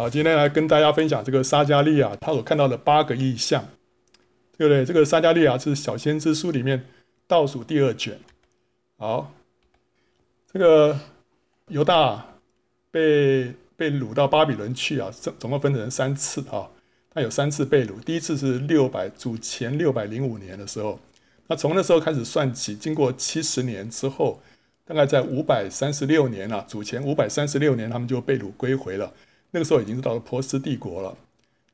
好，今天来跟大家分享这个撒迦利亚他所看到的八个异象，对不对？这个撒迦利亚是小先知书里面倒数第二卷。好，这个犹大被被掳到巴比伦去啊，总总共分成三次啊，他有三次被掳。第一次是六百主前六百零五年的时候，那从那时候开始算起，经过七十年之后，大概在五百三十六年啊，主前五百三十六年，他们就被掳归回了。那个时候已经是到了波斯帝国了，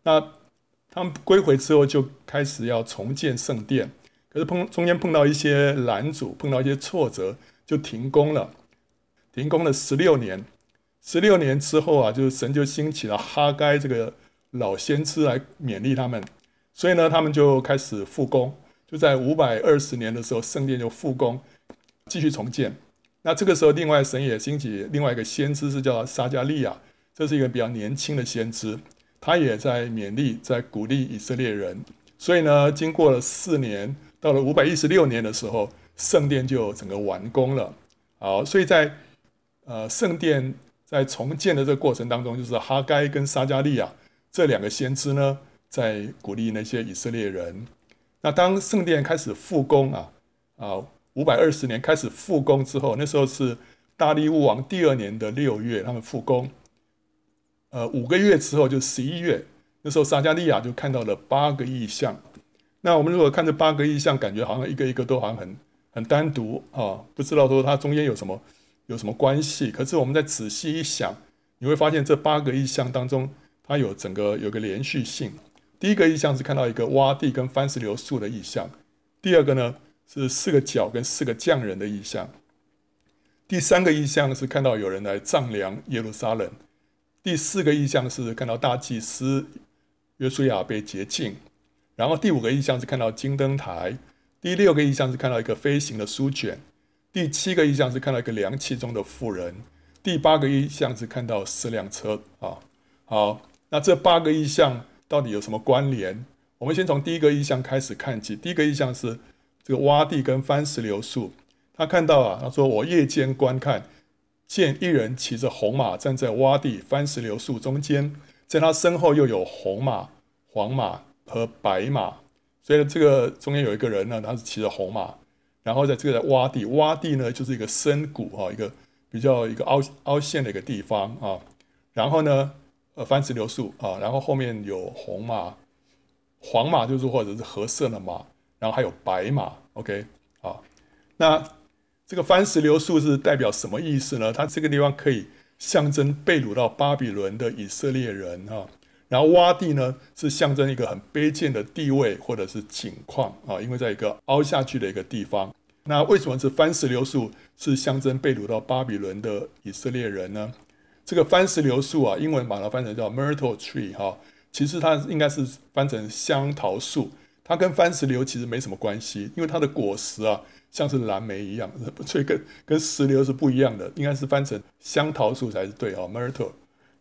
那他们归回之后就开始要重建圣殿，可是碰中间碰到一些拦阻，碰到一些挫折，就停工了。停工了十六年，十六年之后啊，就是神就兴起了哈该这个老先知来勉励他们，所以呢，他们就开始复工，就在五百二十年的时候，圣殿就复工，继续重建。那这个时候，另外神也兴起另外一个先知，是叫撒迦利亚。这是一个比较年轻的先知，他也在勉励，在鼓励以色列人。所以呢，经过了四年，到了五百一十六年的时候，圣殿就整个完工了。好，所以在呃圣殿在重建的这个过程当中，就是哈该跟撒加利亚这两个先知呢，在鼓励那些以色列人。那当圣殿开始复工啊啊，五百二十年开始复工之后，那时候是大利乌王第二年的六月，他们复工。呃，五个月之后就十一月，那时候撒迦利亚就看到了八个异象。那我们如果看这八个意象，感觉好像一个一个都好像很很单独啊，不知道说它中间有什么有什么关系。可是我们再仔细一想，你会发现这八个意象当中，它有整个有个连续性。第一个意象是看到一个洼地跟番石榴树的意象，第二个呢是四个角跟四个匠人的意象，第三个意象是看到有人来丈量耶路撒冷。第四个意象是看到大祭司约书亚被洁净，然后第五个意象是看到金灯台，第六个意象是看到一个飞行的书卷，第七个意象是看到一个凉气中的妇人，第八个意象是看到四辆车啊。好，那这八个意象到底有什么关联？我们先从第一个意象开始看起。第一个意象是这个洼地跟番石榴树，他看到啊，他说我夜间观看。见一人骑着红马站在洼地番石榴树中间，在他身后又有红马、黄马和白马，所以这个中间有一个人呢，他是骑着红马，然后在这个洼地，洼地呢就是一个深谷哈，一个比较一个凹凹陷的一个地方啊。然后呢，呃，番石榴树啊，然后后面有红马、黄马，就是或者是褐色的马，然后还有白马。OK，好，那。这个番石榴树是代表什么意思呢？它这个地方可以象征被掳到巴比伦的以色列人哈，然后洼地呢是象征一个很卑贱的地位或者是景况啊，因为在一个凹下去的一个地方。那为什么是番石榴树是象征被掳到巴比伦的以色列人呢？这个番石榴树啊，英文把它翻成叫 myrtle tree 哈，其实它应该是翻成香桃树，它跟番石榴其实没什么关系，因为它的果实啊。像是蓝莓一样，所以跟跟石榴是不一样的，应该是翻成香桃树才是对啊，myrtle。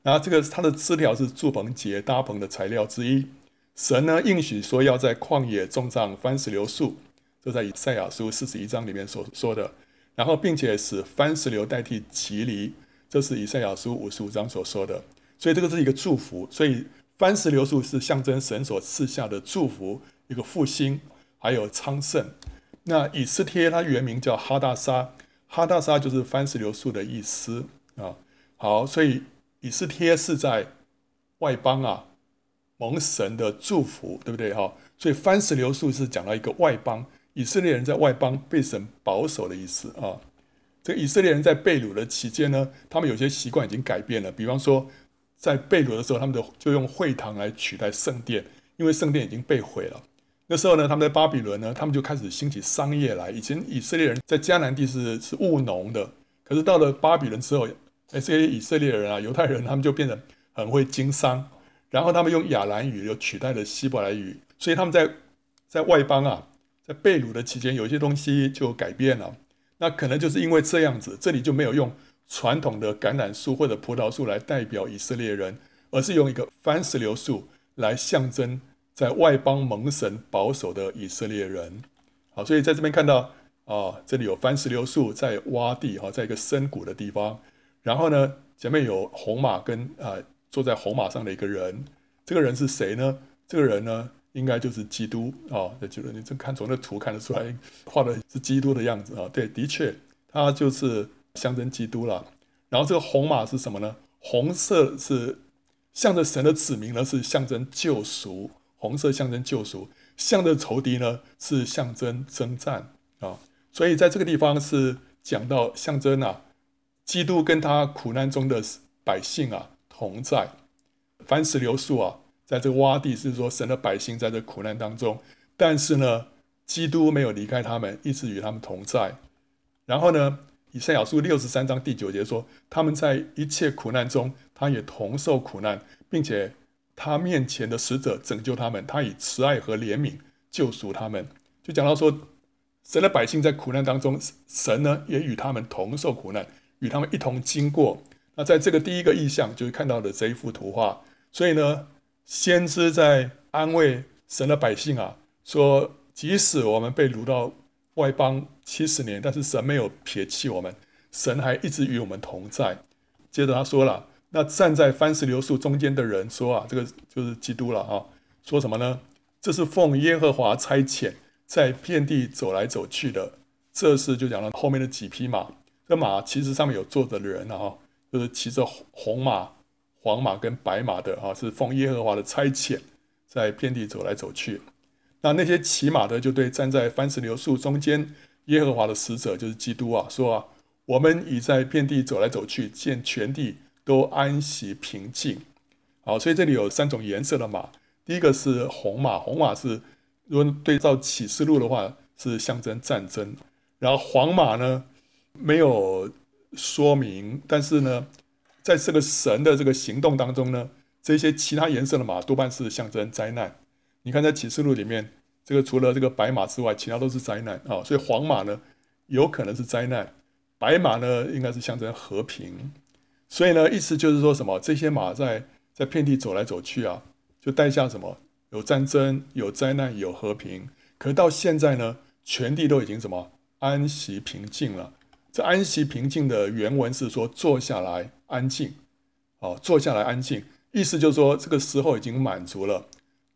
然后这个它的枝条是住棚结搭棚的材料之一。神呢应许说要在旷野种上番石榴树，这在以赛亚书四十一章里面所说的。然后并且使番石榴代替蒺藜，这是以赛亚书五十五章所说的。所以这个是一个祝福。所以番石榴树是象征神所赐下的祝福，一个复兴，还有昌盛。那以斯帖它原名叫哈大沙，哈大沙就是番石榴树的意思啊。好，所以以斯帖是在外邦啊蒙神的祝福，对不对哈？所以番石榴树是讲到一个外邦以色列人在外邦被神保守的意思啊。这个以色列人在被掳的期间呢，他们有些习惯已经改变了，比方说在被掳的时候，他们就就用会堂来取代圣殿，因为圣殿已经被毁了。那时候呢，他们在巴比伦呢，他们就开始兴起商业来。以前以色列人在迦南地是是务农的，可是到了巴比伦之后，哎，这些以色列人啊，犹太人，他们就变得很会经商，然后他们用亚兰语又取代了希伯来语，所以他们在在外邦啊，在被掳的期间，有一些东西就改变了。那可能就是因为这样子，这里就没有用传统的橄榄树或者葡萄树来代表以色列人，而是用一个番石榴树来象征。在外邦蒙神保守的以色列人，好，所以在这边看到啊，这里有番石榴树在洼地哈，在一个深谷的地方，然后呢，前面有红马跟啊坐在红马上的一个人。这个人是谁呢？这个人呢，应该就是基督啊。这就是你这看从那图看得出来，画的是基督的样子啊。对，的确，他就是象征基督了。然后这个红马是什么呢？红色是向着神的子民呢，是象征救赎。红色象征救赎，向着仇敌呢，是象征征战啊。所以在这个地方是讲到象征啊，基督跟他苦难中的百姓啊同在。番石榴树啊，在这个洼地是说神的百姓在这苦难当中，但是呢，基督没有离开他们，一直与他们同在。然后呢，以赛亚书六十三章第九节说，他们在一切苦难中，他也同受苦难，并且他面前的使者拯救他们，他以慈爱和怜悯救赎他们。就讲到说，神的百姓在苦难当中，神呢也与他们同受苦难，与他们一同经过。那在这个第一个意象，就是看到的这一幅图画。所以呢，先知在安慰神的百姓啊，说即使我们被掳到外邦七十年，但是神没有撇弃我们，神还一直与我们同在。接着他说了，那站在番石榴树中间的人说啊，这个就是基督了啊，说什么呢？这是奉耶和华差遣，在遍地走来走去的。这是就讲了后面的几匹马，这马其实上面有坐着的人啊，就是骑着红马。黄马跟白马的啊，是奉耶和华的差遣，在遍地走来走去。那那些骑马的就对站在番石榴树中间耶和华的使者，就是基督啊，说啊，我们已在遍地走来走去，见全地都安息平静。好，所以这里有三种颜色的马。第一个是红马，红马是如果对照启示录的话，是象征战争。然后黄马呢，没有说明，但是呢。在这个神的这个行动当中呢，这些其他颜色的马多半是象征灾难。你看在启示录里面，这个除了这个白马之外，其他都是灾难啊。所以黄马呢，有可能是灾难；白马呢，应该是象征和平。所以呢，意思就是说什么？这些马在在遍地走来走去啊，就带下什么？有战争、有灾难、有和平。可到现在呢，全地都已经什么？安息平静了。这安息平静的原文是说坐下来。安静，哦，坐下来安静，意思就是说这个时候已经满足了，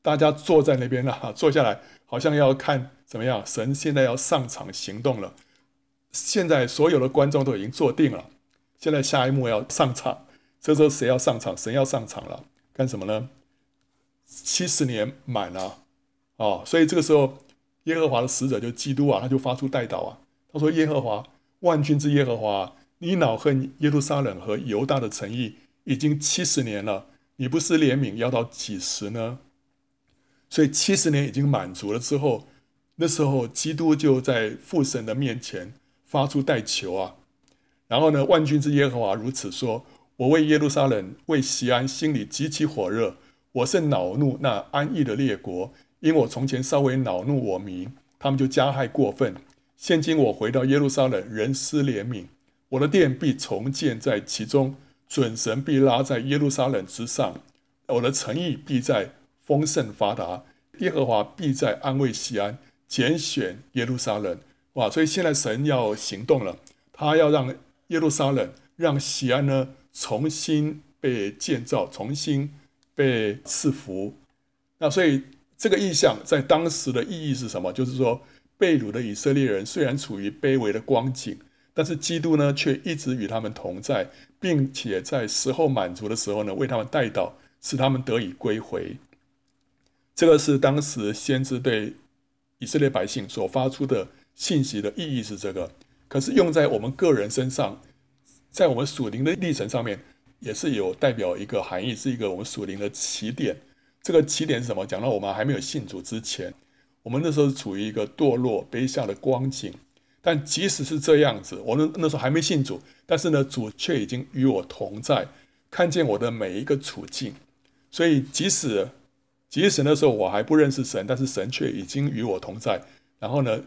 大家坐在那边了，坐下来，好像要看怎么样，神现在要上场行动了。现在所有的观众都已经坐定了，现在下一幕要上场，这时候谁要上场？神要上场了，干什么呢？七十年满了，哦，所以这个时候耶和华的使者就基督啊，他就发出代祷啊，他说：“耶和华万军之耶和华。”你恼恨耶路撒冷和犹大的诚意已经七十年了，你不施怜悯要到几时呢？所以七十年已经满足了之后，那时候基督就在父神的面前发出代求啊。然后呢，万军之耶和华如此说：我为耶路撒冷为西安心里极其火热，我甚恼怒那安逸的列国，因我从前稍微恼怒我民，他们就加害过分。现今我回到耶路撒冷，仍施怜悯。我的殿必重建在其中，准神必拉在耶路撒冷之上，我的诚意必在丰盛发达，耶和华必在安慰西安，拣选耶路撒冷。哇！所以现在神要行动了，他要让耶路撒冷、让锡安呢重新被建造，重新被赐福。那所以这个意象在当时的意义是什么？就是说，被掳的以色列人虽然处于卑微的光景。但是基督呢，却一直与他们同在，并且在时候满足的时候呢，为他们带到，使他们得以归回。这个是当时先知对以色列百姓所发出的信息的意义是这个。可是用在我们个人身上，在我们属灵的历程上面，也是有代表一个含义，是一个我们属灵的起点。这个起点是什么？讲到我们还没有信主之前，我们那时候处于一个堕落、卑下的光景。但即使是这样子，我那那时候还没信主，但是呢，主却已经与我同在，看见我的每一个处境。所以即使即使那时候我还不认识神，但是神却已经与我同在。然后呢，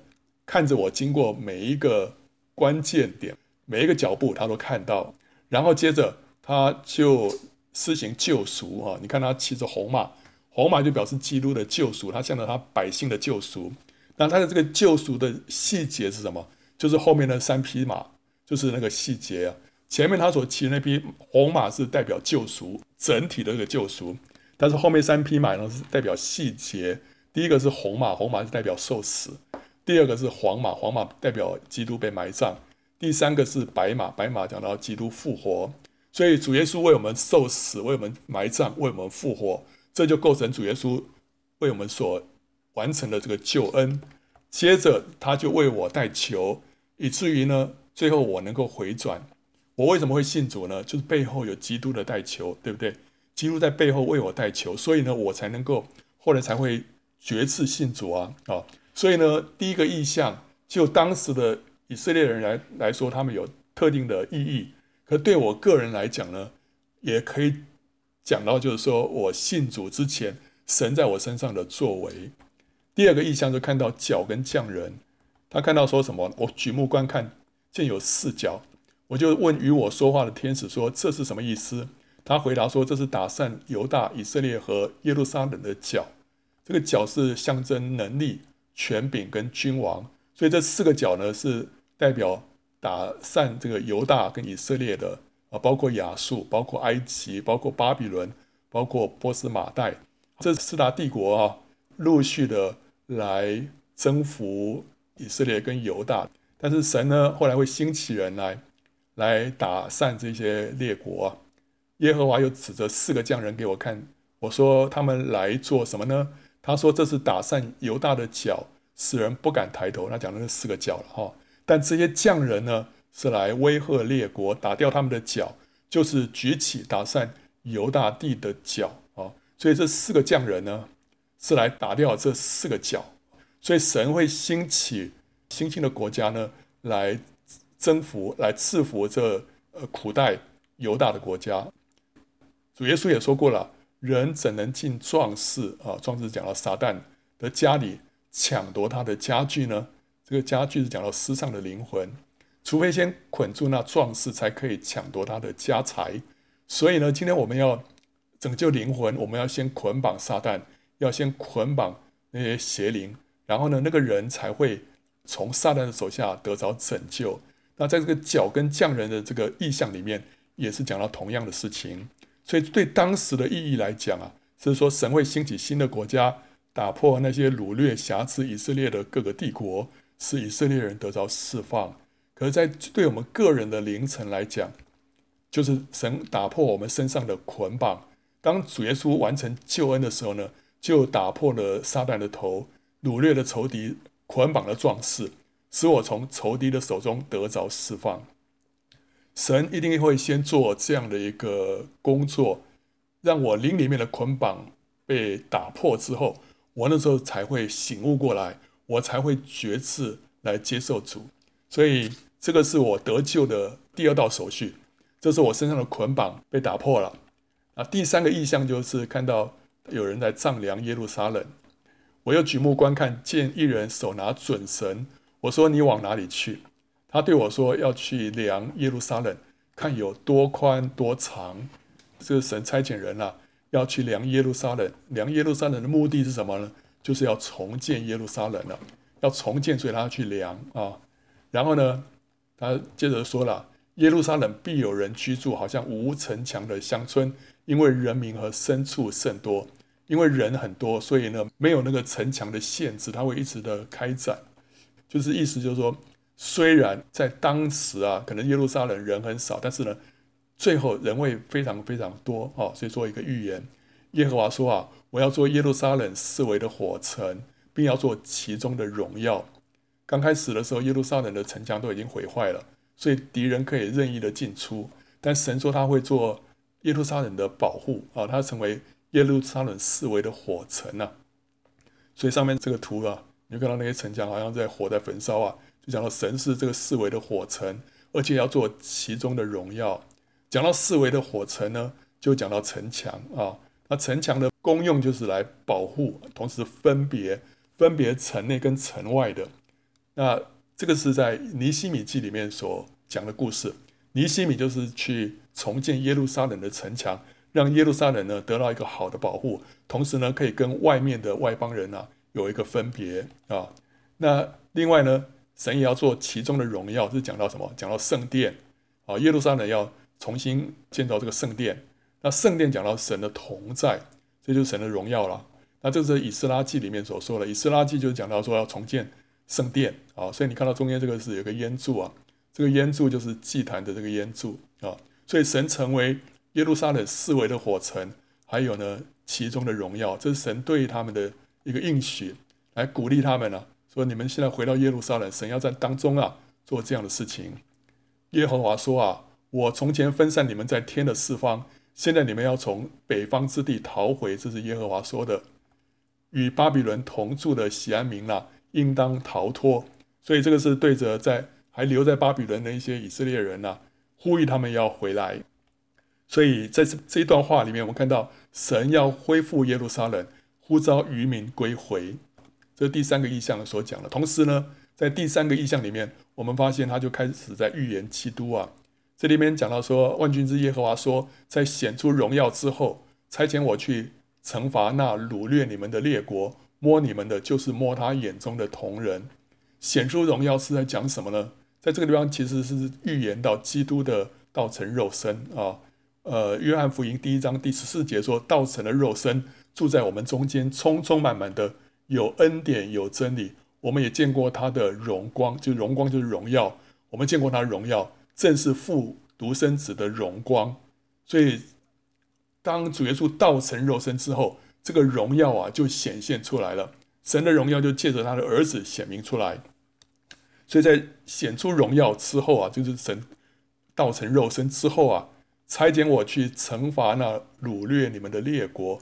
看着我经过每一个关键点，每一个脚步，他都看到。然后接着他就施行救赎啊！你看他骑着红马，红马就表示基督的救赎，他向着他百姓的救赎。那他的这个救赎的细节是什么？就是后面的三匹马，就是那个细节啊。前面他所骑那匹红马是代表救赎，整体的这个救赎，但是后面三匹马呢是代表细节。第一个是红马，红马是代表受死；第二个是黄马，黄马代表基督被埋葬；第三个是白马，白马讲到基督复活。所以主耶稣为我们受死，为我们埋葬，为我们复活，这就构成主耶稣为我们所完成的这个救恩。接着他就为我代求，以至于呢，最后我能够回转。我为什么会信主呢？就是背后有基督的代求，对不对？基督在背后为我代求，所以呢，我才能够后来才会。决志信主啊啊，所以呢，第一个意象就当时的以色列人来来说，他们有特定的意义。可对我个人来讲呢，也可以讲到，就是说我信主之前，神在我身上的作为。第二个意象就看到角跟匠人，他看到说什么？我举目观看，见有四角，我就问与我说话的天使说：“这是什么意思？”他回答说：“这是打散犹大、以色列和耶路撒冷的角。”这个角是象征能力、权柄跟君王，所以这四个角呢是代表打散这个犹大跟以色列的啊，包括亚述、包括埃及、包括巴比伦、包括波斯马代，这四大帝国啊，陆续的来征服以色列跟犹大。但是神呢，后来会兴起人来，来打散这些列国。耶和华又指着四个匠人给我看，我说他们来做什么呢？他说：“这是打散犹大的脚，使人不敢抬头。”他讲的是四个脚了哈。但这些匠人呢，是来威吓列国，打掉他们的脚，就是举起打散犹大地的脚啊。所以这四个匠人呢，是来打掉这四个脚。所以神会兴起新兴的国家呢，来征服、来赐福这呃苦待犹大的国家。主耶稣也说过了。人怎能进壮士啊？壮士讲到撒旦的家里抢夺他的家具呢？这个家具是讲到世上的灵魂，除非先捆住那壮士，才可以抢夺他的家财。所以呢，今天我们要拯救灵魂，我们要先捆绑撒旦，要先捆绑那些邪灵，然后呢，那个人才会从撒旦的手下得着拯救。那在这个角跟匠人的这个意象里面，也是讲到同样的事情。所以，对当时的意义来讲啊，是说神会兴起新的国家，打破那些掳掠瑕疵以色列的各个帝国，使以色列人得着释放。可是，在对我们个人的灵层来讲，就是神打破我们身上的捆绑。当主耶稣完成救恩的时候呢，就打破了撒旦的头，掳掠的仇敌，捆绑了壮士，使我从仇敌的手中得着释放。神一定会先做这样的一个工作，让我灵里面的捆绑被打破之后，我那时候才会醒悟过来，我才会决志来接受主。所以这个是我得救的第二道手续，这是我身上的捆绑被打破了。啊，第三个意象就是看到有人在丈量耶路撒冷，我又举目观看，见一人手拿准绳，我说：“你往哪里去？”他对我说：“要去量耶路撒冷，看有多宽多长。”这个神差遣人啊，要去量耶路撒冷。量耶路撒冷的目的是什么呢？就是要重建耶路撒冷了，要重建，所以他要去量啊。然后呢，他接着说了：“耶路撒冷必有人居住，好像无城墙的乡村，因为人民和牲畜甚多。因为人很多，所以呢，没有那个城墙的限制，他会一直的开展。就是意思就是说。”虽然在当时啊，可能耶路撒冷人很少，但是呢，最后人会非常非常多啊。所以做一个预言，耶和华说啊，我要做耶路撒冷四围的火城，并要做其中的荣耀。刚开始的时候，耶路撒冷的城墙都已经毁坏了，所以敌人可以任意的进出。但神说他会做耶路撒冷的保护啊，他成为耶路撒冷四围的火城啊。所以上面这个图啊，你就看到那些城墙好像在火在焚烧啊。就讲到神是这个四维的火城，而且要做其中的荣耀。讲到四维的火城呢，就讲到城墙啊。那城墙的功用就是来保护，同时分别分别城内跟城外的。那这个是在尼希米记里面所讲的故事。尼希米就是去重建耶路撒冷的城墙，让耶路撒冷呢得到一个好的保护，同时呢可以跟外面的外邦人啊有一个分别啊。那另外呢？神也要做其中的荣耀，是讲到什么？讲到圣殿，啊，耶路撒冷要重新建造这个圣殿。那圣殿讲到神的同在，这就是神的荣耀了。那这是以斯拉记里面所说的，以斯拉记就是讲到说要重建圣殿啊。所以你看到中间这个是有个烟柱啊，这个烟柱就是祭坛的这个烟柱啊。所以神成为耶路撒冷四围的火城，还有呢其中的荣耀，这是神对他们的一个应许，来鼓励他们呢、说你们现在回到耶路撒冷，神要在当中啊做这样的事情。耶和华说啊，我从前分散你们在天的四方。现在你们要从北方之地逃回，这是耶和华说的。与巴比伦同住的锡安民啊，应当逃脱。所以这个是对着在还留在巴比伦的一些以色列人啊，呼吁他们要回来。所以在这这一段话里面，我们看到神要恢复耶路撒冷，呼召余民归回。这是第三个意象所讲的。同时呢，在第三个意象里面，我们发现他就开始在预言基督啊。这里面讲到说，万军之耶和华说，在显出荣耀之后，差遣我去惩罚那掳掠你们的列国，摸你们的，就是摸他眼中的瞳人。显出荣耀是在讲什么呢？在这个地方其实是预言到基督的道成肉身啊。呃，约翰福音第一章第十四节说，道成了肉身，住在我们中间，充充满满的有恩典有真理。我们也见过他的荣光，就荣光就是荣耀，我们见过他的荣耀。正是父独生子的荣光，所以当主耶稣道成肉身之后，这个荣耀啊就显现出来了。神的荣耀就借着他的儿子显明出来。所以在显出荣耀之后啊，就是神道成肉身之后啊，差遣我去惩罚那掳掠你们的列国。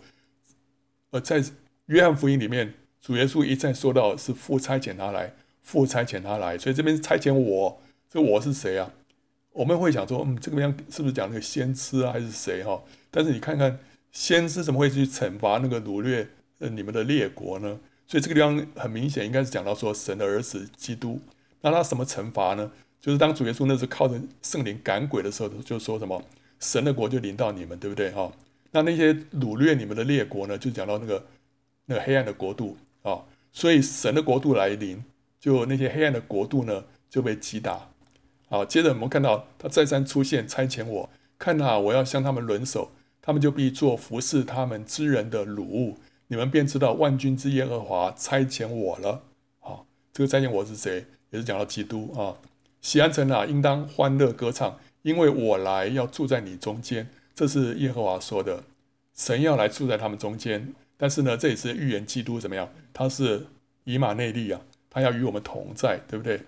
而在约翰福音里面，主耶稣一再说到是父差遣他来，父差遣他来，所以这边差遣我，这我是谁啊？我们会想说，嗯，这个地方是不是讲那个先知啊，还是谁哈？但是你看看，先知怎么会去惩罚那个掳掠呃你们的列国呢？所以这个地方很明显应该是讲到说神的儿子基督。那他什么惩罚呢？就是当主耶稣那时候靠着圣灵赶鬼的时候，就说什么神的国就临到你们，对不对哈？那那些掳掠你们的列国呢，就讲到那个那个黑暗的国度啊。所以神的国度来临，就那些黑暗的国度呢就被击打。好，接着我们看到他再三出现，差遣我，看啊，我要向他们轮手，他们就必做服侍他们之人的奴物，你们便知道万军之耶和华差遣我了。好，这个差遣我是谁？也是讲到基督啊。锡安城啊，应当欢乐歌唱，因为我来要住在你中间。这是耶和华说的，神要来住在他们中间。但是呢，这也是预言基督怎么样？他是以马内利啊，他要与我们同在，对不对？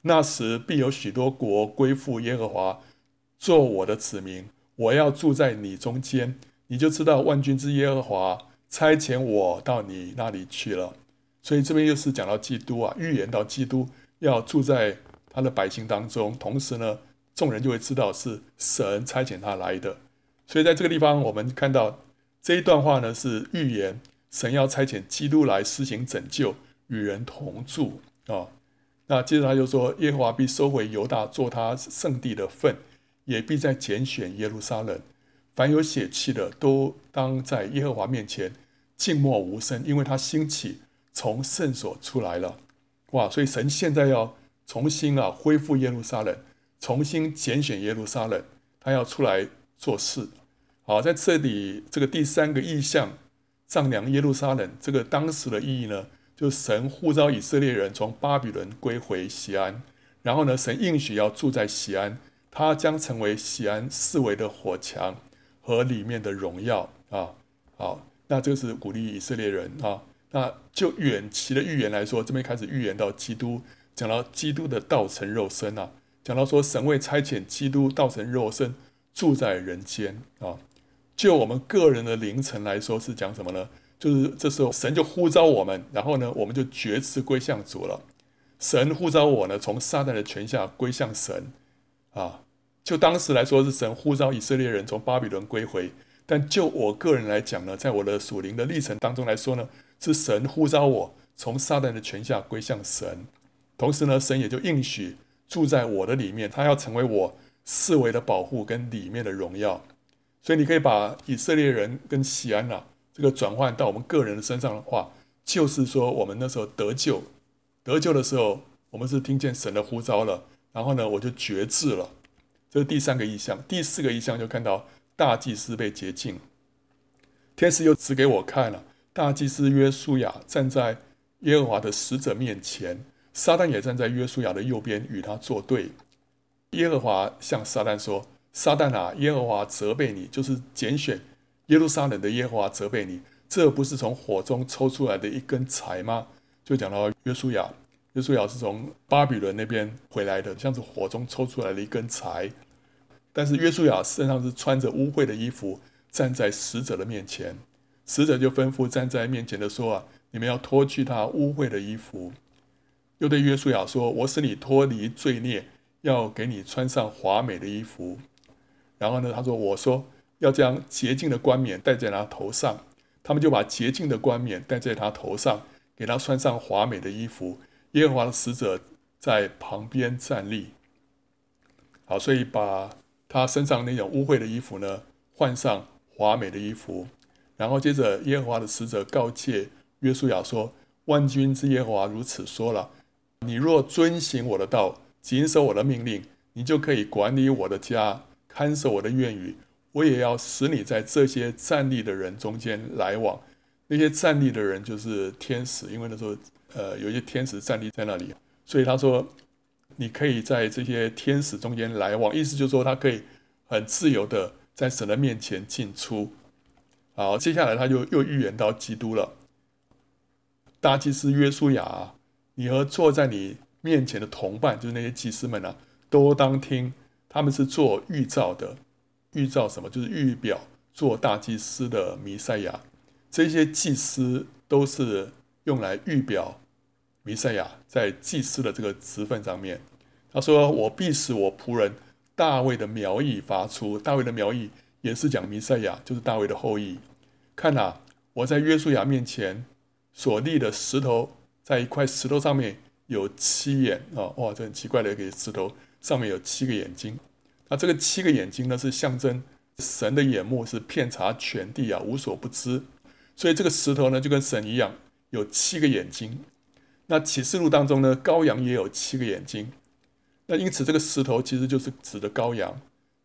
那时必有许多国归附耶和华，做我的子民。我要住在你中间，你就知道万军之耶和华差遣我到你那里去了。所以这边又是讲到基督啊，预言到基督要住在他的百姓当中，同时呢，众人就会知道是神差遣他来的。所以在这个地方，我们看到这一段话呢，是预言神要差遣基督来施行拯救，与人同住啊。那接着他就说：“耶和华必收回犹大做他圣地的份，也必再拣选耶路撒冷。凡有血气的，都当在耶和华面前静默无声，因为他兴起从圣所出来了。哇！所以神现在要重新啊恢复耶路撒冷，重新拣选耶路撒冷，他要出来做事。好，在这里这个第三个意象，丈量耶路撒冷，这个当时的意义呢？”就神呼召以色列人从巴比伦归回西安，然后呢，神应许要住在西安，他将成为西安四围的火墙和里面的荣耀啊！好，那这是鼓励以色列人啊。那就远期的预言来说，这边开始预言到基督，讲到基督的道成肉身啊，讲到说神为差遣基督道成肉身住在人间啊。就我们个人的灵程来说，是讲什么呢？就是这时候，神就呼召我们，然后呢，我们就决志归向主了。神呼召我呢，从撒旦的权下归向神。啊，就当时来说是神呼召以色列人从巴比伦归回，但就我个人来讲呢，在我的属灵的历程当中来说呢，是神呼召我从撒旦的权下归向神。同时呢，神也就应许住在我的里面，他要成为我四围的保护跟里面的荣耀。所以你可以把以色列人跟西安啊。这个转换到我们个人的身上的话，就是说，我们那时候得救，得救的时候，我们是听见神的呼召了，然后呢，我就决志了。这是第三个意象。第四个意象就看到大祭司被洁净，天使又指给我看了，大祭司约书亚站在耶和华的使者面前，撒旦也站在约书亚的右边与他作对。耶和华向撒旦说：“撒旦啊，耶和华责备你，就是拣选耶路撒冷的耶和华责备你，这不是从火中抽出来的一根柴吗？”就讲到约书亚，约书亚是从巴比伦那边回来的，像是火中抽出来的一根柴。但是约书亚身上是穿着污秽的衣服，站在使者的面前，使者就吩咐站在面前的说：“啊，你们要脱去他污秽的衣服。”又对约书亚说：“我使你脱离罪孽。”要给你穿上华美的衣服，然后呢，他说：“我说要将洁净的冠冕戴在他头上。”他们就把洁净的冠冕戴在他头上，给他穿上华美的衣服。耶和华的使者在旁边站立。好，所以把他身上那种污秽的衣服呢，换上华美的衣服。然后接着，耶和华的使者告诫约书亚说：“万军之耶和华如此说了：你若遵行我的道。”谨守我的命令，你就可以管理我的家，看守我的院宇。我也要使你在这些站立的人中间来往。那些站立的人就是天使，因为那时候呃有一些天使站立在那里，所以他说你可以在这些天使中间来往，意思就是说他可以很自由的在神的面前进出。好，接下来他就又预言到基督了。大祭司约书亚，你和坐在你面前的同伴，就是那些祭司们啊，都当听。他们是做预兆的，预兆什么？就是预表做大祭司的弥赛亚。这些祭司都是用来预表弥赛亚在祭司的这个职分上面。他说：“我必使我仆人大卫的苗裔发出。”大卫的苗裔也是讲弥赛亚，就是大卫的后裔。看啊，我在约书亚面前所立的石头，在一块石头上面。有七眼啊！哇，这很奇怪的一个石头，上面有七个眼睛。那这个七个眼睛呢，是象征神的眼目是遍察全地啊，无所不知。所以这个石头呢，就跟神一样，有七个眼睛。那启示录当中呢，羔羊也有七个眼睛。那因此，这个石头其实就是指的羔羊，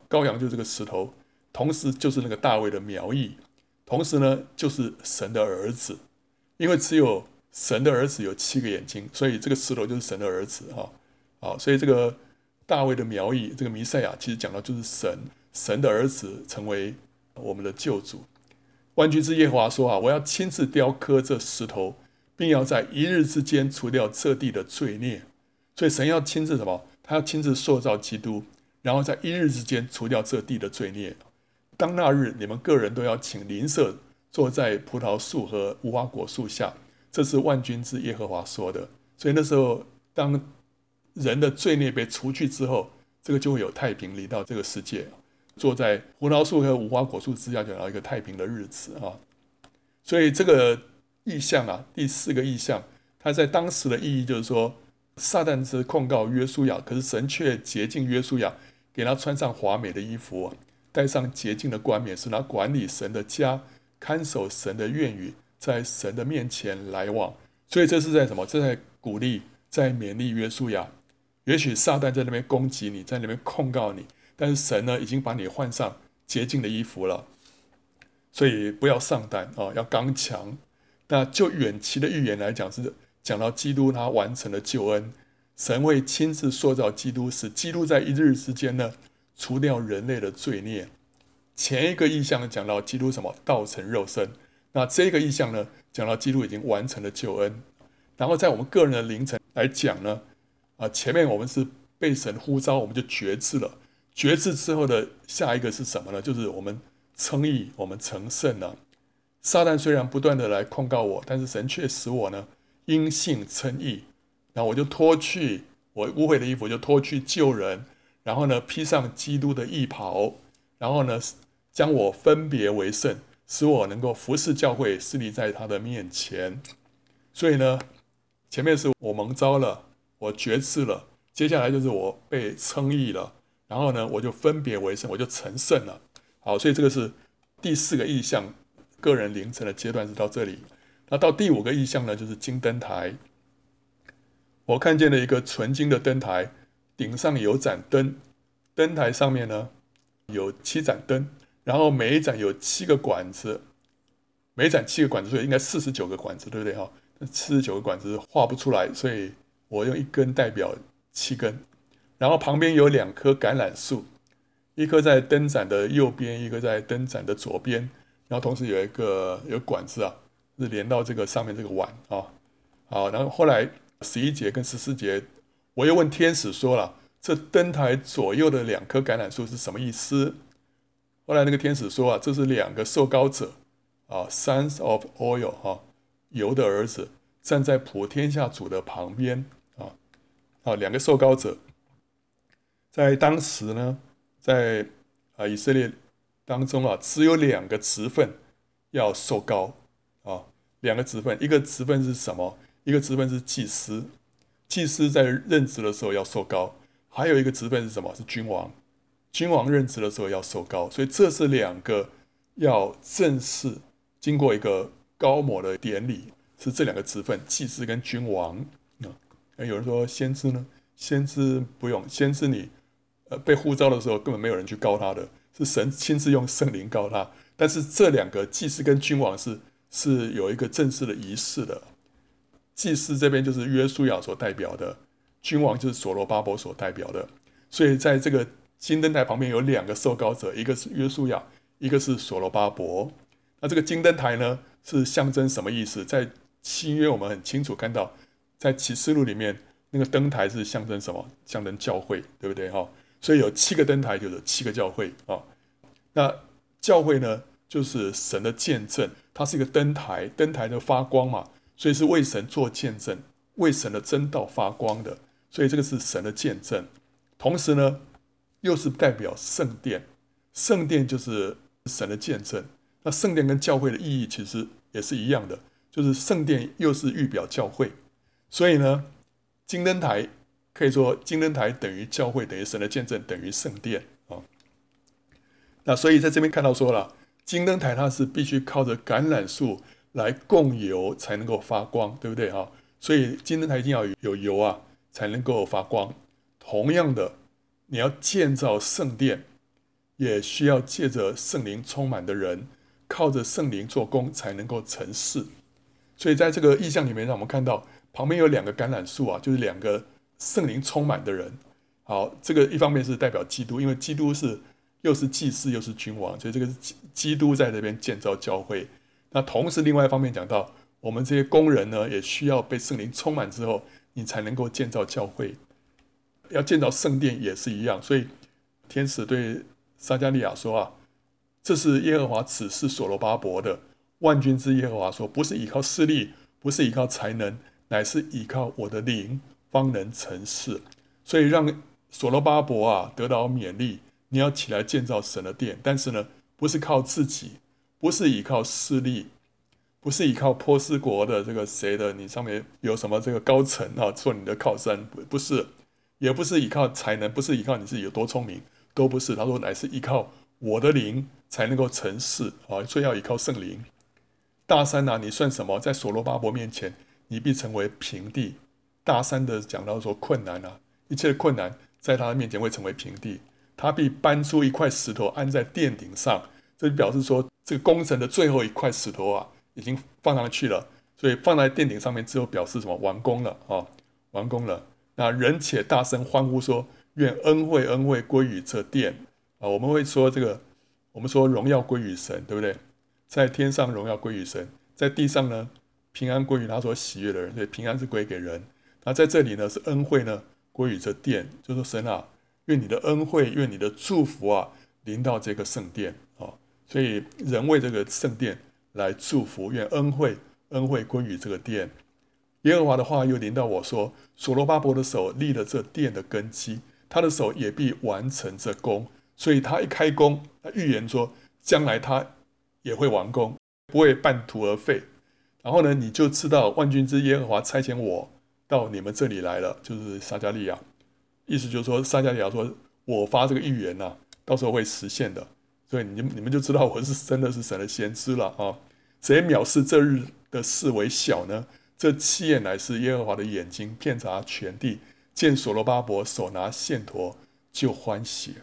羔羊就是这个石头，同时就是那个大卫的苗裔，同时呢，就是神的儿子，因为只有。神的儿子有七个眼睛，所以这个石头就是神的儿子哈。好，所以这个大卫的苗裔，这个弥赛亚，其实讲到就是神，神的儿子成为我们的救主。万军之耶和华说啊，我要亲自雕刻这石头，并要在一日之间除掉这地的罪孽。所以神要亲自什么？他要亲自塑造基督，然后在一日之间除掉这地的罪孽。当那日，你们个人都要请邻舍坐在葡萄树和无花果树下。这是万军之耶和华说的，所以那时候，当人的罪孽被除去之后，这个就会有太平临到这个世界。坐在胡桃树和无花果树之下，就有一个太平的日子啊。所以这个意象啊，第四个意象，它在当时的意义就是说，撒旦是控告约书亚，可是神却洁净约书亚，给他穿上华美的衣服，戴上洁净的冠冕，使他管理神的家，看守神的愿语。在神的面前来往，所以这是在什么？这在鼓励，在勉励约书亚。也许撒旦在那边攻击你，在那边控告你，但是神呢，已经把你换上洁净的衣服了。所以不要上胆啊，要刚强。那就远期的预言来讲，是讲到基督他完成了救恩，神会亲自塑造基督，使基督在一日之间呢，除掉人类的罪孽。前一个意象讲到基督什么？道成肉身。那这个意象呢，讲到基督已经完成了救恩，然后在我们个人的灵程来讲呢，啊，前面我们是被神呼召，我们就决志了。决志之后的下一个是什么呢？就是我们称义，我们成圣了。撒旦虽然不断的来控告我，但是神却使我呢因信称义，然后我就脱去我污秽的衣服，就脱去旧人，然后呢披上基督的义袍，然后呢将我分别为圣。使我能够服侍教会，侍立在他的面前。所以呢，前面是我蒙召了，我决志了，接下来就是我被称义了，然后呢，我就分别为圣，我就成圣了。好，所以这个是第四个意象，个人灵程的阶段是到这里。那到第五个意象呢，就是金灯台。我看见了一个纯金的灯台，顶上有盏灯，灯台上面呢有七盏灯，然后每一盏有七个管子，每一盏七个管子，所以应该四十九个管子，对不对哈？四十九个管子画不出来，所以我用一根代表七根，然后旁边有两棵橄榄树，一棵在灯盏的右边，一个在灯盏的左边，然后同时有一个有管子啊，是连到这个上面这个碗啊，好，然后后来十一节跟十四节，我又问天使说了，这灯台左右的两棵橄榄树是什么意思？后来那个天使说啊，这是两个受膏者啊，Sons of Oil 哈。油的儿子站在普天下主的旁边啊，两个受膏者，在当时呢，在啊以色列当中啊，只有两个职分要受膏啊，两个职分，一个职分是什么？一个职分是祭司，祭司在任职的时候要受膏，还有一个职分是什么？是君王，君王任职的时候要受膏，所以这是两个要正式经过一个。膏抹的典礼是这两个职分，祭司跟君王。有人说先知呢？先知不用，先知你呃被呼召的时候根本没有人去膏他的，是神亲自用圣灵膏他。但是这两个祭司跟君王是是有一个正式的仪式的。祭司这边就是约书亚所代表的，君王就是所罗巴伯所代表的。所以在这个金灯台旁边有两个受膏者，一个是约书亚，一个是所罗巴伯。那这个金灯台呢？是象征什么意思？在新约我们很清楚看到，在启示录里面那个灯台是象征什么？象征教会，对不对？哈，所以有七个灯台，就是七个教会啊。那教会呢，就是神的见证，它是一个灯台，灯台的发光嘛，所以是为神做见证，为神的真道发光的，所以这个是神的见证。同时呢，又是代表圣殿，圣殿就是神的见证。那圣殿跟教会的意义其实也是一样的，就是圣殿又是预表教会，所以呢，金灯台可以说金灯台等于教会，等于神的见证，等于圣殿啊。那所以在这边看到说了，金灯台它是必须靠着橄榄树来供油才能够发光，对不对哈？所以金灯台一定要有油啊，才能够发光。同样的，你要建造圣殿，也需要借着圣灵充满的人。靠着圣灵做工才能够成事，所以在这个意象里面，让我们看到旁边有两个橄榄树啊，就是两个圣灵充满的人。好，这个一方面是代表基督，因为基督是又是祭司又是君王，所以这个是基督在这边建造教会。那同时另外一方面讲到，我们这些工人呢，也需要被圣灵充满之后，你才能够建造教会。要建造圣殿也是一样，所以天使对撒迦利亚说啊。这是耶和华指示所罗巴伯的。万军之耶和华说：“不是依靠势力，不是依靠才能，乃是依靠我的灵，方能成事。”所以让所罗巴伯啊得到勉励。你要起来建造神的殿，但是呢，不是靠自己，不是依靠势力，不是依靠波斯国的这个谁的，你上面有什么这个高层啊做你的靠山，不是，也不是依靠才能，不是依靠你自己有多聪明，都不是。他说：“乃是依靠我的灵。”才能够成事啊！所以要依靠圣灵。大山啊，你算什么？在所罗巴伯面前，你必成为平地。大山的讲到说困难啊，一切的困难在他的面前会成为平地。他必搬出一块石头安在殿顶上，这就表示说这个工程的最后一块石头啊，已经放上去了。所以放在殿顶上面之后，表示什么？完工了啊，完工了。那人且大声欢呼说：愿恩惠恩惠归于这殿啊！我们会说这个。我们说荣耀归于神，对不对？在天上荣耀归于神，在地上呢，平安归于他所喜悦的人。所以平安是归给人。那在这里呢，是恩惠呢归于这殿，就说神啊，愿你的恩惠，愿你的祝福啊，临到这个圣殿啊。所以人为这个圣殿来祝福，愿恩惠恩惠归于这个殿。耶和华的话又临到我说：所罗巴伯的手立了这殿的根基，他的手也必完成这工。所以他一开工，他预言说将来他也会完工，不会半途而废。然后呢，你就知道万军之耶和华差遣我到你们这里来了，就是撒迦利亚。意思就是说，撒迦利亚说我发这个预言呐、到时候会实现的。所以你你们就知道我是真的是神的先知了啊！谁藐视这日的事为小呢？这七眼乃是耶和华的眼睛，遍察全地，见所罗巴伯手拿线鉈就欢喜。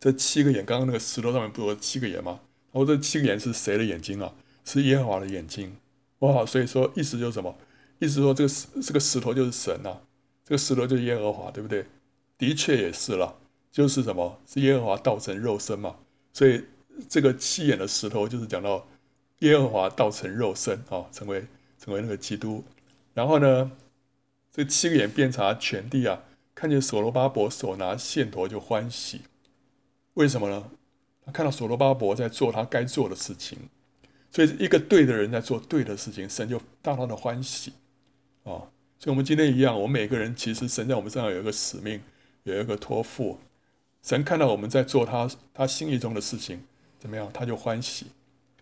这七个眼，刚刚那个石头上面不是有七个眼吗？然后这七个眼是谁的眼睛啊？是耶和华的眼睛。哇，所以说意思就是什么？意思说这个石这个石头就是神啊，这个石头就是耶和华，对不对？的确也是了，就是什么？是耶和华道成肉身嘛。所以这个七眼的石头就是讲到耶和华道成肉身啊，成为成为那个基督。然后呢，这七个眼遍察全地啊，看见所罗巴伯手拿线砣就欢喜。为什么呢？他看到所罗巴伯在做他该做的事情，所以一个对的人在做对的事情，神就大大的欢喜啊。所以，我们今天一样，我们每个人其实神在我们身上有一个使命，有一个托付。神看到我们在做他他心意中的事情，怎么样？他就欢喜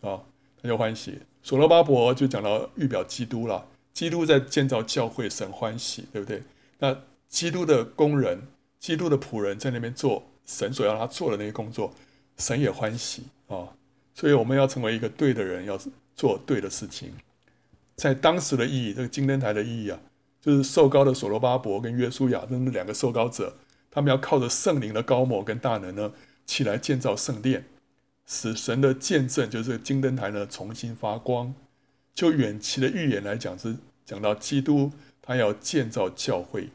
啊，他就欢喜。所罗巴伯就讲到预表基督了。基督在建造教会，神欢喜，对不对？那基督的工人、基督的仆人在那边做神所要他做的那些工作，神也欢喜啊。所以我们要成为一个对的人，要做对的事情。在当时的意义，这个金灯台的意义啊，就是受膏的所罗巴伯跟约书亚，这两个受膏者，他们要靠着圣灵的膏抹跟大能呢，起来建造圣殿，使神的见证，就是金灯台呢，重新发光。就远期的预言来讲，是讲到基督他要建造教会。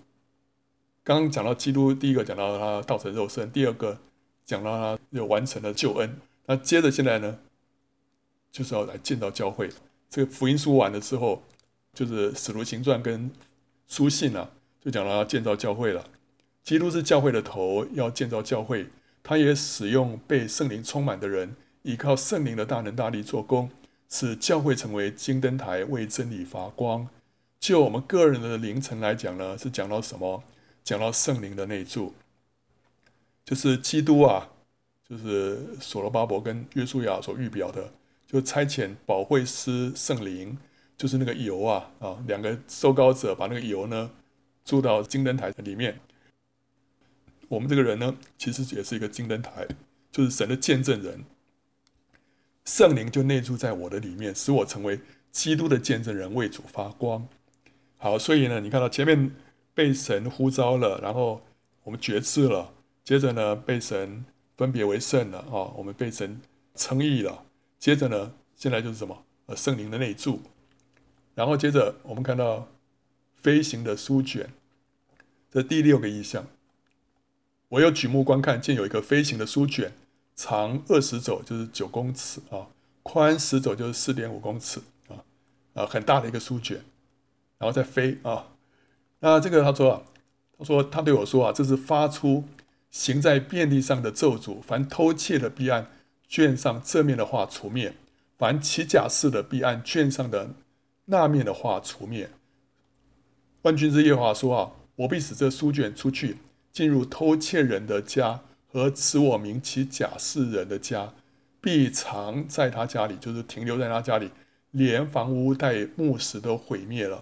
刚刚讲到基督，第一个讲到他道成肉身，第二个讲到他有完成了救恩。那接着现在呢，就是要来建造教会。这个福音书完了之后，就是使徒行传跟书信啊，就讲到要建造教会了。基督是教会的头，要建造教会，他也使用被圣灵充满的人，依靠圣灵的大能大力做工。使教会成为金灯台，为真理发光。就我们个人的灵程来讲呢，是讲到什么？讲到圣灵的内住，就是基督啊，就是所罗巴伯跟约书亚所预表的，就差遣保惠师圣灵，就是那个油啊啊，两个受膏者把那个油呢注到金灯台里面。我们这个人呢，其实也是一个金灯台，就是神的见证人。圣灵就内住在我的里面，使我成为基督的见证人，为主发光。好，所以呢，你看到前面被神呼召了，然后我们决志了，接着呢，被神分别为圣了啊，我们被神称义了。接着呢，现在就是什么？呃，圣灵的内住。然后接着我们看到飞行的书卷，这第六个意象，我又举目观看，见有一个飞行的书卷。长二十肘就是九公尺啊，宽十肘就是四点五公尺啊，啊，很大的一个书卷，然后再飞啊。那这个他说啊，他说他对我说啊，这是发出行在遍地上的咒诅，凡偷窃的必按卷上这面的话除灭，凡起假誓的必按卷上的那面的话除灭。万军之耶和华说啊，我必使这书卷出去，进入偷窃人的家。和使我名起假誓人的家，必藏在他家里，就是停留在他家里，连房屋带木石都毁灭了。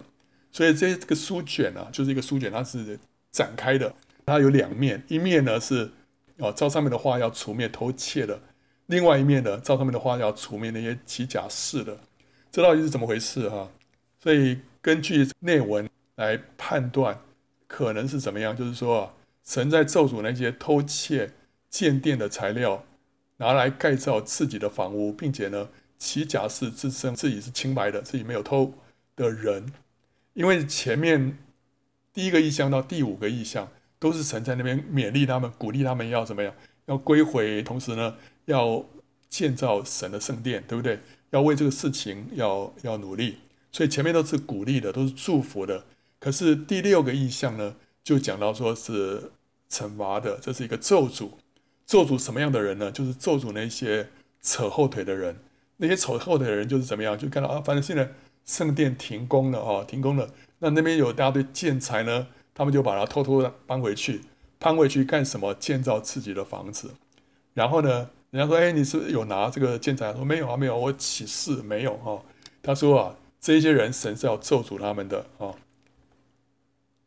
所以这这个书卷呢、啊，就是一个书卷，它是展开的，它有两面，一面呢是哦照上面的话要除灭偷窃的，另外一面呢照上面的话要除灭那些起假誓的。这到底是怎么回事哈、所以根据内文来判断，可能是怎么样？就是说啊，神在咒诅那些偷窃。建殿的材料拿来盖造自己的房屋，并且呢，起假誓自称自己是清白的，自己没有偷的人，因为前面第一个意象到第五个意象都是神在那边勉励他们，鼓励他们要怎么样，要归回，同时呢，要建造神的圣殿，对不对？要为这个事情要要努力，所以前面都是鼓励的，都是祝福的。可是第六个意象呢，就讲到说是惩罚的，这是一个咒诅。咒诅什么样的人呢？就是咒诅那些扯后腿的人。那些扯后腿的人就是怎么样？就看到啊，反正现在圣殿停工了啊，停工了。那那边有一大堆建材呢，他们就把它偷偷的搬回去，搬回去干什么？建造自己的房子。然后呢，人家说：“哎，你是有拿这个建材？”说：“没有啊，没有，我起誓没有啊。”他说：“啊，这些人神是要咒诅他们的啊。”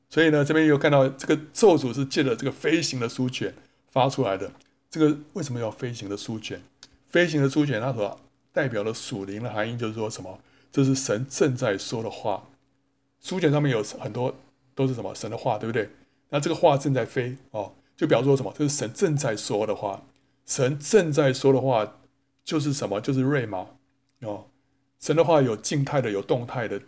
所以呢，这边又看到这个咒诅是借着这个飞行的书卷发出来的。这个为什么要飞行的书卷？飞行的书卷，它所代表的属灵的含义就是说什么？这是神正在说的话。书卷上面有很多都是什么？神的话，对不对？那这个话正在飞哦，就表示说什么？这是神正在说的话。神正在说的话就是什么？就是瑞玛哦。神的话有静态的，有动态的。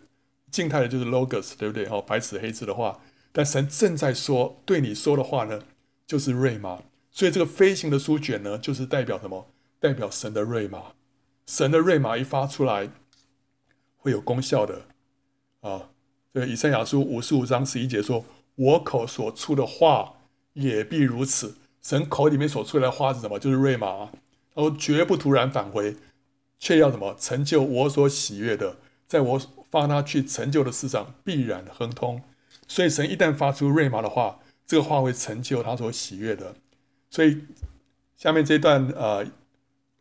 静态的就是 logos，对不对？哦，白纸黑字的话。但神正在说对你说的话呢，就是瑞玛。所以这个飞行的书卷呢，就是代表什么？代表神的瑞玛。神的瑞玛一发出来，会有功效的啊。这个以赛亚书五十五章十一节说：“我口所出的话也必如此。”神口里面所出来的话是什么？就是瑞玛。他说：“绝不突然返回，却要什么？成就我所喜悦的，在我发他去成就的事上必然亨通。”所以神一旦发出瑞玛的话，这个话会成就他所喜悦的。所以下面这段呃，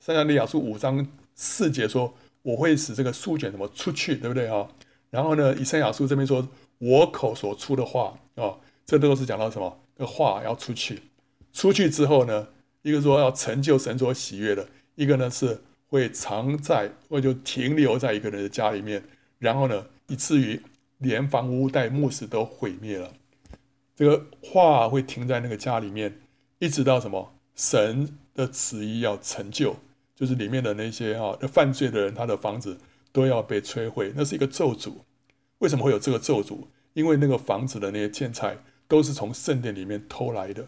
撒迦利亚书五章四节说：“我会使这个书卷怎么出去，对不对啊？”然后呢，以赛亚书这边说：“我口所出的话啊，这都是讲到什么？这话要出去。”出去之后呢，一个说要成就神所喜悦的，一个呢是会藏在或就停留在一个人的家里面，然后呢，以至于连房屋带木石都毁灭了。这个话会停在那个家里面，一直到什么？神的旨意要成就，就是里面的那些哈犯罪的人，他的房子都要被摧毁。那是一个咒诅。为什么会有这个咒诅？因为那个房子的那些建材都是从圣殿里面偷来的。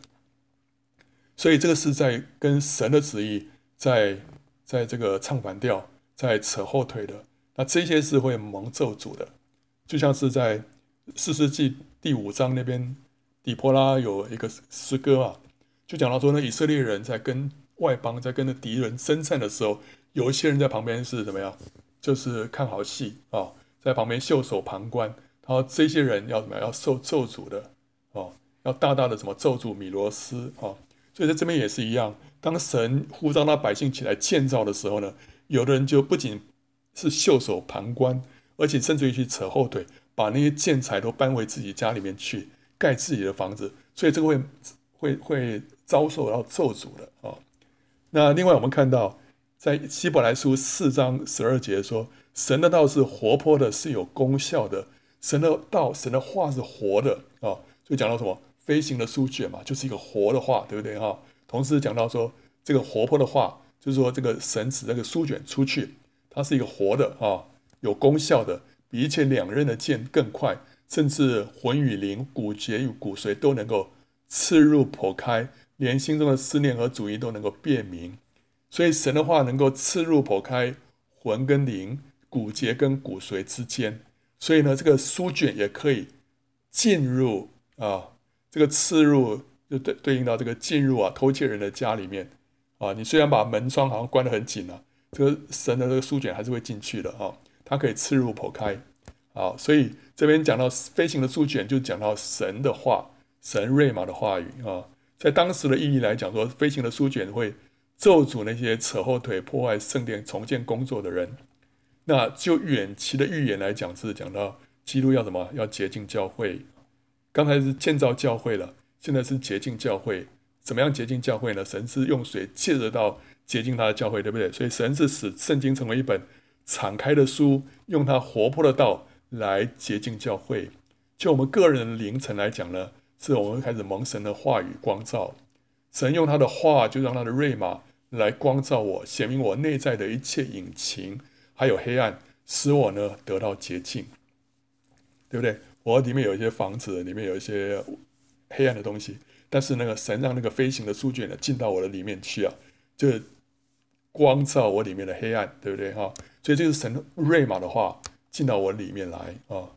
所以这个是在跟神的旨意在在这个唱反调，在扯后腿的。那这些是会蒙咒诅的，就像是在四世纪第五章那边，底波拉有一个诗歌啊，就讲到说呢，以色列人在跟外邦在跟着敌人征战的时候，有一些人在旁边是怎么样？就是看好戏啊，在旁边袖手旁观。然后这些人要怎么样？要受咒诅的哦，要大大的什么咒诅米罗斯啊。所以在这边也是一样，当神呼召那百姓起来建造的时候呢，有的人就不仅是袖手旁观，而且甚至于去扯后腿，把那些建材都搬回自己家里面去盖自己的房子，所以这个会会会遭受到咒诅的啊。那另外我们看到，在希伯来书四章十二节说，神的道是活泼的，是有功效的。神的道，神的话是活的啊。就讲到什么？飞行的书卷嘛，就是一个活的话，对不对哈？同时讲到说，这个活泼的话，就是说这个神使这个书卷出去，它是一个活的啊，有功效的，比一切两刃的剑更快，甚至魂与灵、骨节与骨髓都能够刺入剖开，连心中的思念和主意都能够辨明。所以神的话能够刺入剖开魂跟灵、骨节跟骨髓之间。所以呢，这个书卷也可以进入啊。这个刺入就对对应到这个进入啊，偷窃人的家里面啊，你虽然把门窗好像关得很紧啊，这个神的这个书卷还是会进去的啊，它可以刺入剖开好，所以这边讲到飞行的书卷，就讲到神的话，神瑞玛的话语啊，在当时的意义来讲说，飞行的书卷会咒诅那些扯后腿破坏圣殿重建工作的人，那就远期的预言来讲，是讲到基督要什么？要洁净教会。刚才是建造教会了，现在是洁净教会。怎么样洁净教会呢？神是用水借着道洁净他的教会，对不对？所以神是使圣经成为一本敞开的书，用他活泼的道来洁净教会。就我们个人的灵层来讲呢，是我们开始蒙神的话语光照。神用他的话，就让他的瑞玛来光照我，显明我内在的一切隐情，还有黑暗，使我呢得到洁净，对不对？我里面有一些房子，里面有一些黑暗的东西，但是那个神让那个飞行的书卷呢进到我的里面去啊，就光照我里面的黑暗，对不对哈？所以这是神瑞玛的话进到我里面来啊。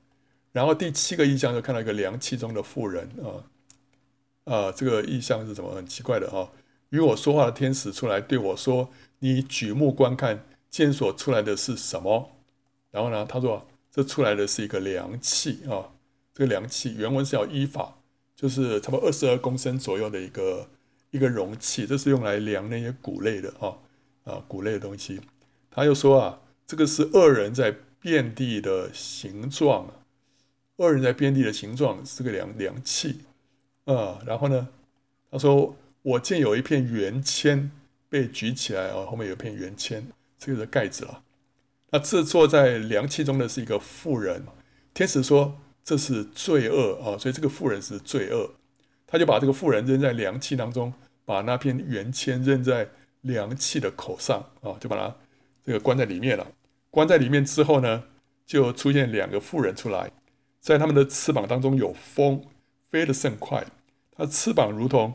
然后第七个意象就看到一个凉气中的妇人啊，啊，这个意象是什么？很奇怪的哈。与我说话的天使出来对我说：“你举目观看，见所出来的是什么？”然后呢，他说：“这出来的是一个凉气啊。”这个凉气原文是要依法，就是差不多二十二公升左右的一个一个容器，这是用来量那些谷类的哈啊谷类的东西。他又说啊，这个是恶人在遍地的形状，恶人在遍地的形状是个凉凉气啊。然后呢，他说我见有一片圆签被举起来啊，后面有一片圆签，这个是盖子了。那这坐在凉气中的是一个妇人，天使说。这是罪恶啊，所以这个妇人是罪恶，他就把这个妇人扔在凉气当中，把那片圆签扔在凉气的口上啊，就把它这个关在里面了。关在里面之后呢，就出现两个妇人出来，在他们的翅膀当中有风，飞得甚快。它翅膀如同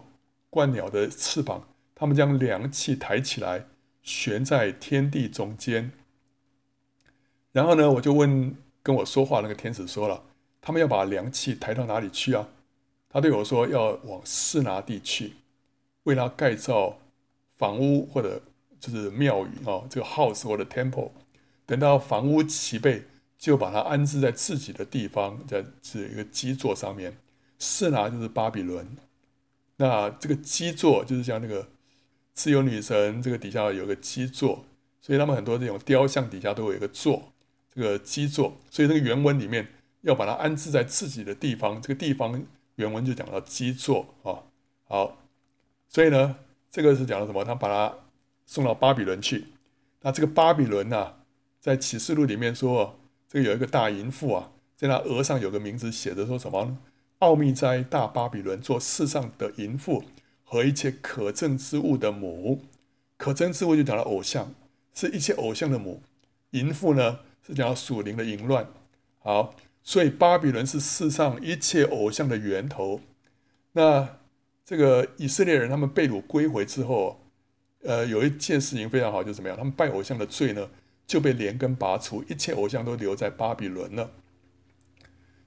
鸛鸟的翅膀，他们将凉气抬起来，悬在天地中间。然后呢，我就问跟我说话那个天使说了，他们要把凉气抬到哪里去啊？他对我说要往示拿地去，为他盖造。房屋或者就是庙宇啊，这个 house 或者 temple，等到房屋齐备，就把它安置在自己的地方，在这一个基座上面。示拿就是巴比伦，那这个基座就是像那个自由女神，这个底下有个基座，所以他们很多这种雕像底下都有一个座，这个基座。所以这个原文里面要把它安置在自己的地方，这个地方原文就讲到基座啊。好，所以呢。这个是讲了什么？他把他送到巴比伦去。那这个巴比伦呢、在启示录里面说，这个有一个大淫妇啊，在他额上有个名字写着说什么？奥秘哉大巴比伦，做世上的淫妇和一切可憎之物的母。可憎之物就讲到偶像，是一切偶像的母。淫妇呢，是讲到属灵的淫乱。好，所以巴比伦是世上一切偶像的源头。那。这个以色列人他们被掳归回之后，呃，有一件事情非常好，就是怎么样？他们拜偶像的罪呢，就被连根拔除，一切偶像都留在巴比伦了。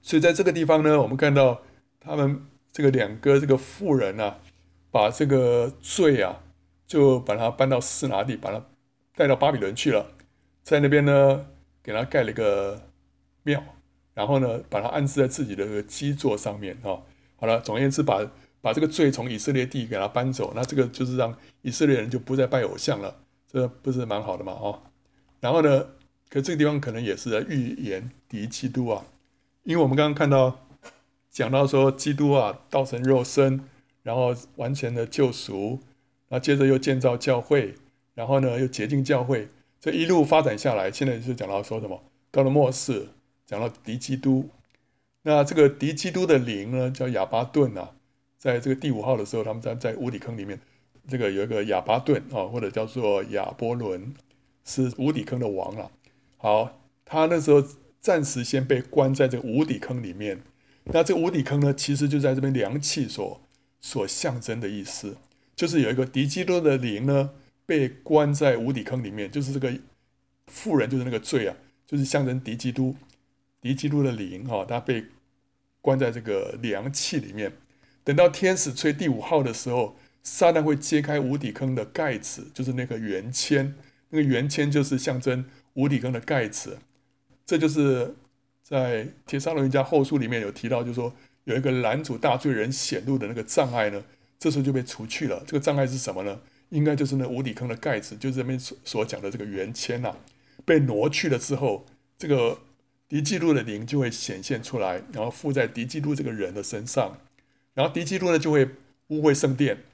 所以在这个地方呢，我们看到他们这个两个这个妇人啊，把这个罪啊，就把它搬到斯拿地，把它带到巴比伦去了，在那边呢，给他盖了一个庙，然后呢，把它安置在自己的基座上面啊、好了，总而言之，把。把这个罪从以色列地给他搬走，那这个就是让以色列人就不再拜偶像了，这不是蛮好的吗？哦，然后呢，可这个地方可能也是在预言敌基督啊，因为我们刚刚看到讲到说基督啊道成肉身，然后完全的救赎，然后接着又建造教会，然后呢又洁净教会，这一路发展下来，现在就讲到说什么？到了末世，讲到敌基督，那这个敌基督的灵呢叫亚巴顿啊。在这个第五号的时候，他们在在无底坑里面，这个有一个亚巴顿啊，或者叫做亚波伦，是无底坑的王了。好，他那时候暂时先被关在这个无底坑里面。那这个无底坑呢，其实就在这边凉气所所象征的意思，就是有一个敌基督的灵呢，被关在无底坑里面，就是这个妇人就是那个罪啊，就是象征敌基督，敌基督的灵哈，他被关在这个凉气里面。等到天使吹第五号的时候，撒旦会揭开无底坑的盖子，就是那个圆签，那个圆签就是象征无底坑的盖子。这就是在《铁砂罗尼迦后书》里面有提到，就是说有一个拦阻大罪人显露的那个障碍呢，这时候就被除去了。这个障碍是什么呢？应该就是那无底坑的盖子，就是这边所所讲的这个圆圈呐，被挪去了之后，这个敌基督的灵就会显现出来，然后附在敌基督这个人的身上。然后敌基督呢就会污秽圣殿，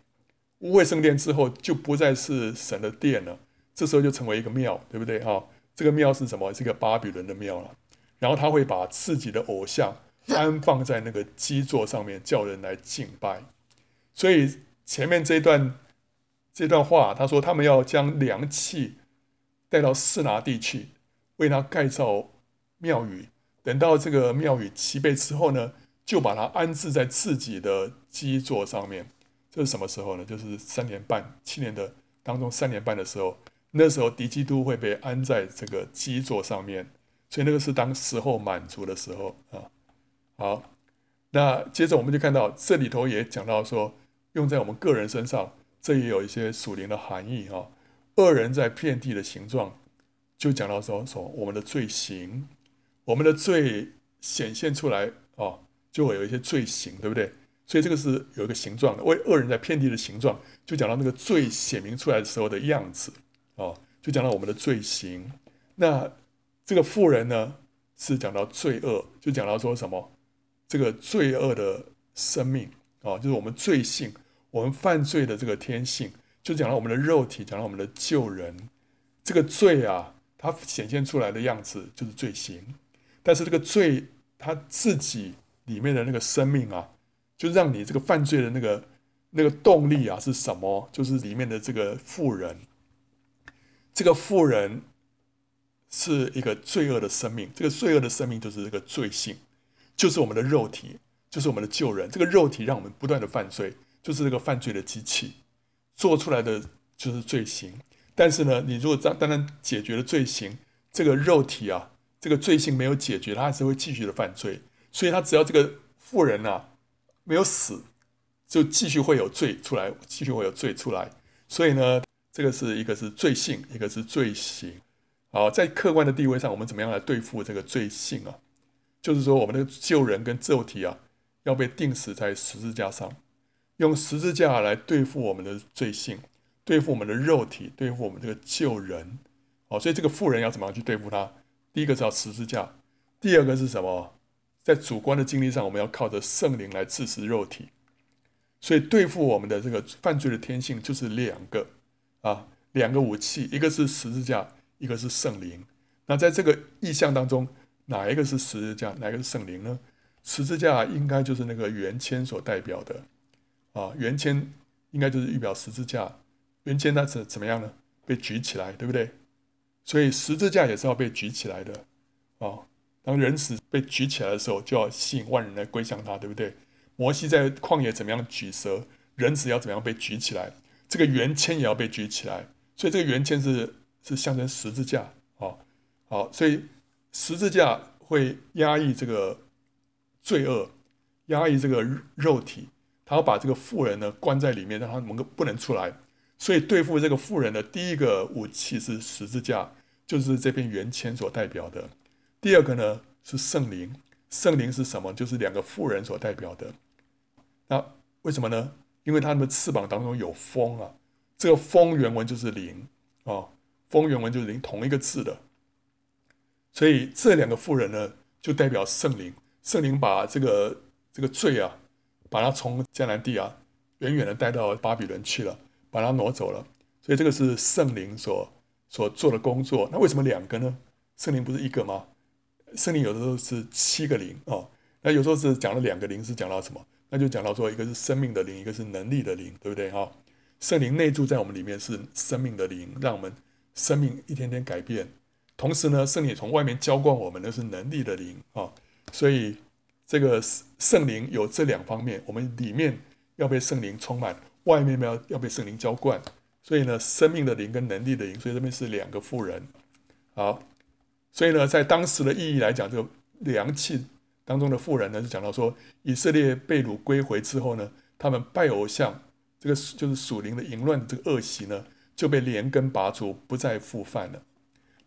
污秽圣殿之后就不再是神的殿了，这时候就成为一个庙，对不对？哈，这个庙是什么？是个巴比伦的庙了。然后他会把自己的偶像安放在那个基座上面，叫人来敬拜。所以前面这段这段话，他说他们要将量器带到示拿地去，为他盖造庙宇。等到这个庙宇齐备之后呢，就把它安置在自己的基座上面，这是什么时候呢？就是三年半、七年的当中三年半的时候，那时候敌基督会被安在这个基座上面，所以那个是当时候满足的时候啊。好，那接着我们就看到这里头也讲到说，用在我们个人身上，这也有一些属灵的含义哈。恶人在遍地的形状，就讲到说说我们的罪行，我们的罪显现出来哦。就会有一些罪行，对不对？所以这个是有一个形状的，为恶人在遍地的形状，就讲到那个罪显明出来的时候的样子哦，就讲到我们的罪行。那这个妇人呢，是讲到罪恶，就讲到说什么？这个罪恶的生命啊，就是我们罪性，我们犯罪的这个天性，就讲到我们的肉体，讲到我们的旧人。这个罪啊，它显现出来的样子就是罪行，但是这个罪它自己。里面的那个生命啊，就让你这个犯罪的那个那个动力啊是什么？就是里面的这个妇人，这个妇人是一个罪恶的生命，这个罪恶的生命就是这个罪性，就是我们的肉体，就是我们的旧人。这个肉体让我们不断的犯罪，就是这个犯罪的机器做出来的就是罪行。但是呢，你如果单单单解决了罪行，这个肉体啊，这个罪性没有解决，他还是会继续的犯罪。所以他只要这个妇人啊没有死。就继续会有罪出来，继续会有罪出来。所以呢，这个是一个是罪性，一个是罪行。好，在客观的地位上，我们怎么样来对付这个罪性啊？就是说，我们的旧人跟肉体啊，要被钉死在十字架上，用十字架来对付我们的罪性，对付我们的肉体，对付我们这个旧人。好，所以这个妇人要怎么样去对付他？第一个是要十字架，第二个是什么？在主观的经历上，我们要靠着圣灵来治死肉体。所以对付我们的这个犯罪的天性，就是两个啊，两个武器，一个是十字架，一个是圣灵。那在这个意象当中，哪一个是十字架，哪一个是圣灵呢？十字架应该就是那个圆签所代表的啊，圆签应该就是预表十字架。圆签它是怎么样呢？被举起来，对不对？所以十字架也是要被举起来的啊。当人死被举起来的时候，就要吸引万人来归向他，对不对？摩西在旷野怎么样举蛇，人子要怎么样被举起来，这个圆签也要被举起来，所以这个圆签是是象征十字架，哦，好，所以十字架会压抑这个罪恶，压抑这个肉体，他要把这个富人呢关在里面，让他能够不能出来，所以对付这个富人的第一个武器是十字架，就是这片圆签所代表的，第二个呢是圣灵，圣灵是什么？就是两个富人所代表的。那为什么呢？因为他们的翅膀当中有风啊，这个风原文就是灵啊，风原文就是灵，同一个字的。所以这两个妇人呢，就代表圣灵，圣灵把这个这个罪啊，把它从迦南地啊，远远的带到巴比伦去了，把它挪走了。所以这个是圣灵所所做的工作。那为什么两个呢？圣灵不是一个吗？圣灵有的时候是七个灵哦，那有时候是讲了两个灵，是讲到什么？那就讲到说，一个是生命的灵，一个是能力的灵，对不对哈？圣灵内住在我们里面是生命的灵，让我们生命一天天改变。同时呢，圣灵从外面浇灌我们，的是能力的灵啊。所以这个圣灵有这两方面，我们里面要被圣灵充满，外面要要被圣灵浇灌。所以呢，生命的灵跟能力的灵，所以这边是两个富人。好，所以呢，在当时的意义来讲，这个量器。当中的妇人呢，就讲到说，以色列被掳归回之后呢，他们拜偶像，这个就是属灵的淫乱的这个恶习呢，就被连根拔除，不再复犯了。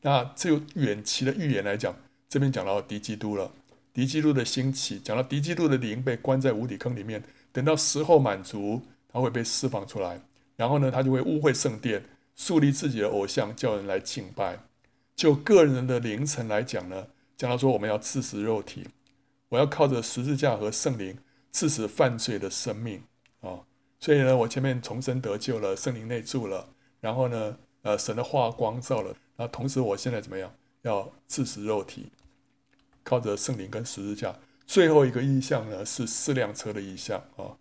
那这个远期的预言来讲，这边讲到敌基督了，敌基督的兴起，讲到敌基督的灵被关在无底坑里面，等到时候满足，他会被释放出来，然后呢，他就会污秽圣殿，树立自己的偶像，叫人来敬拜。就个人的灵层来讲呢，讲到说我们要治死肉体。我要靠着十字架和圣灵赐死犯罪的生命啊、所以呢，我前面重生得救了，圣灵内住了，然后呢，呃，神的话光照了，然后同时我现在怎么样？要治死肉体，靠着圣灵跟十字架。最后一个意象呢，是四辆车的意象啊、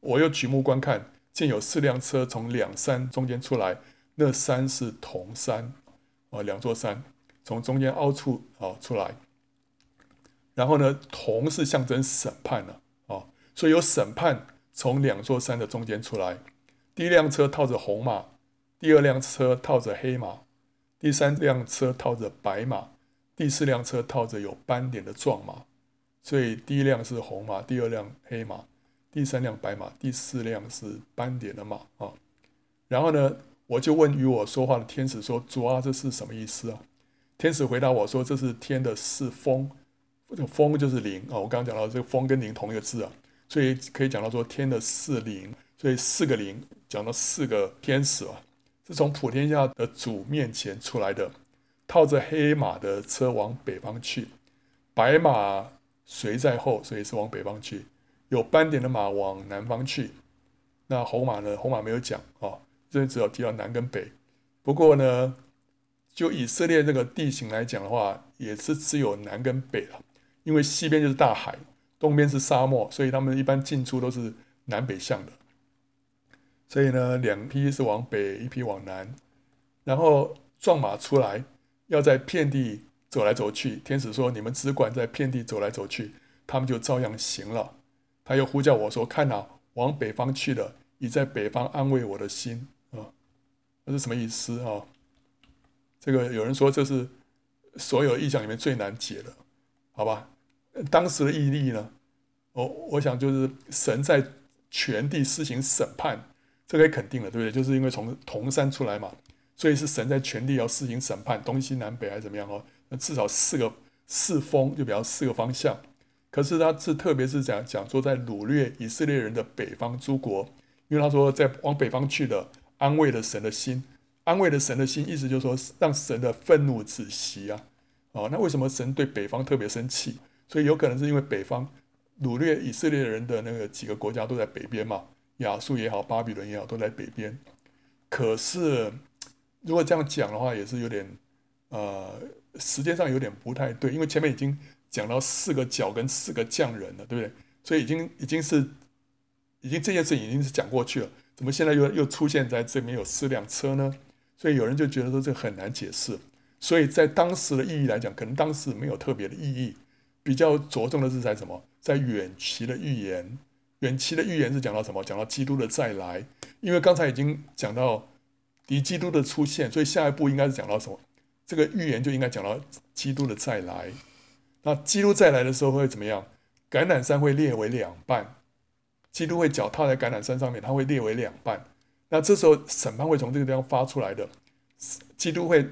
我又举目观看，见有四辆车从两山中间出来，那山是铜山啊、哦，两座山从中间凹出啊、出来。然后呢，铜是象征审判了啊、所以有审判从两座山的中间出来。第一辆车套着红马，第二辆车套着黑马，第三辆车套着白马，第四辆车套着有斑点的壮马。所以第一辆是红马，第二辆黑马，第三辆白马，第四辆是斑点的马啊、然后呢，我就问与我说话的天使说：“主啊，这是什么意思啊？”天使回答我说：“这是天的四风。”这个风就是灵啊，我刚刚讲到这个风跟灵同一个字啊，所以可以讲到说天的四灵，所以四个灵讲到四个天使啊，是从普天下的主面前出来的，套着黑马的车往北方去，白马随在后，所以是往北方去，有斑点的马往南方去，那红马呢？红马没有讲啊，这边只有提到南跟北，不过呢，就以色列这个地形来讲的话，也是只有南跟北了。因为西边就是大海，东边是沙漠，所以他们一般进出都是南北向的。所以呢，两批是往北，一批往南，然后壮马出来，要在遍地走来走去。天使说：“你们只管在遍地走来走去。”他们就照样行了。他又呼叫我说：“看哪，往北方去了，已在北方安慰我的心。”啊，那是什么意思啊？这个有人说这是所有意象里面最难解的，好吧？当时的意力呢？我我想就是神在全地施行审判，这可以肯定了，对不对？就是因为从铜山出来嘛，所以是神在全地要施行审判，东西南北还是怎么样哦？那至少四个四风，就比较四个方向。可是他是特别是讲讲说在掳掠以色列人的北方诸国，因为他说在往北方去的安慰了神的心，安慰了神的心，意思就是说让神的愤怒止息啊。哦，那为什么神对北方特别生气？所以有可能是因为北方。掳掠以色列人的那个几个国家都在北边嘛，亚述也好，巴比伦也好，都在北边。可是如果这样讲的话，也是有点呃，时间上有点不太对，因为前面已经讲到四个角跟四个匠人了，对不对？所以已经已经是已经这件事已经是讲过去了，怎么现在又又出现在这边有四辆车呢？所以有人就觉得说这很难解释。所以在当时的意义来讲，可能当时没有特别的意义，比较着重的是在什么？在远期的预言，远期的预言是讲到什么？讲到基督的再来。因为刚才已经讲到敌基督的出现，所以下一步应该是讲到什么？这个预言就应该讲到基督的再来。那基督再来的时候会怎么样？橄榄山会裂为两半，基督会脚踏在橄榄山上面，它会裂为两半。那这时候审判会从这个地方发出来的，基督会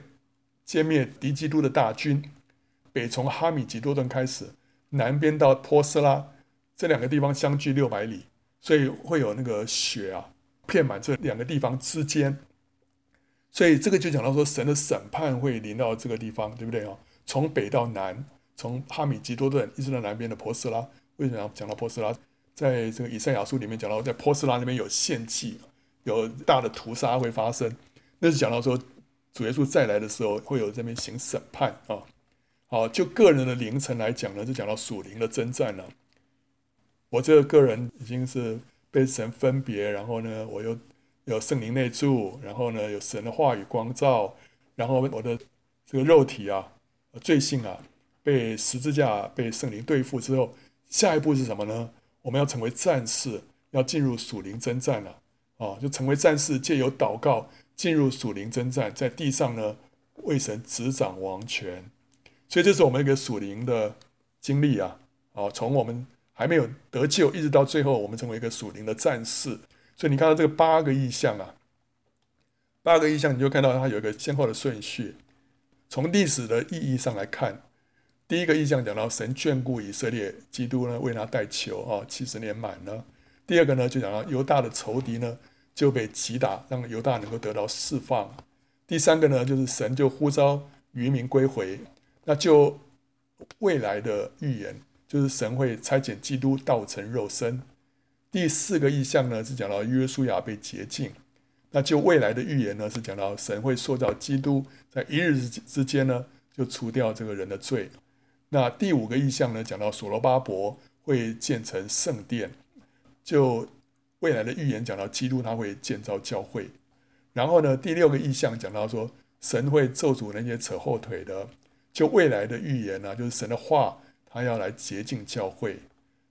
歼灭敌基督的大军，北从哈米吉多顿开始。南边到波斯拉这两个地方相距六百里，所以会有那个雪啊，片满这两个地方之间。所以这个就讲到说，神的审判会临到这个地方，对不对啊？从北到南，从哈米吉多顿一直到南边的波斯拉。为什么要讲到波斯拉？在这个以赛亚书里面讲到，在波斯拉那边有献祭，有大的屠杀会发生。那是讲到说，主耶稣再来的时候，会有这边行审判啊。好，就个人的灵程来讲呢，就讲到属灵的征战了。我这个个人已经是被神分别，然后呢，我又有圣灵内住，然后呢，有神的话语光照，然后我的这个肉体啊，罪性啊，被十字架被圣灵对付之后，下一步是什么呢？我们要成为战士，要进入属灵征战了。啊，就成为战士，借由祷告进入属灵征战，在地上呢，为神执掌王权。所以这是我们一个属灵的经历啊！哦，从我们还没有得救，一直到最后，我们成为一个属灵的战士。所以你看到这个八个意象啊，八个意象，你就看到它有一个先后的顺序。从历史的意义上来看，第一个意象讲到神眷顾以色列，基督呢为他代求啊，七十年满了。第二个呢就讲到犹大的仇敌呢就被击打，让犹大能够得到释放。第三个呢就是神就呼召余民归回。那就未来的预言，就是神会差遣基督道成肉身。第四个意象呢，是讲到约书亚被洁净。那就未来的预言呢，是讲到神会塑造基督，在一日之间呢，就除掉这个人的罪。那第五个意象呢，讲到所罗巴伯会建成圣殿。就未来的预言讲到基督他会建造教会。然后呢，第六个意象讲到说，神会咒诅那些扯后腿的。就未来的预言呢、就是神的话，他要来洁净教会。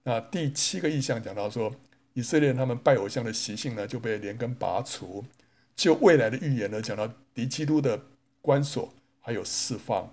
那第七个意象讲到说，以色列他们拜偶像的习性呢，就被连根拔除。就未来的预言呢，讲到敌基督的关锁还有释放。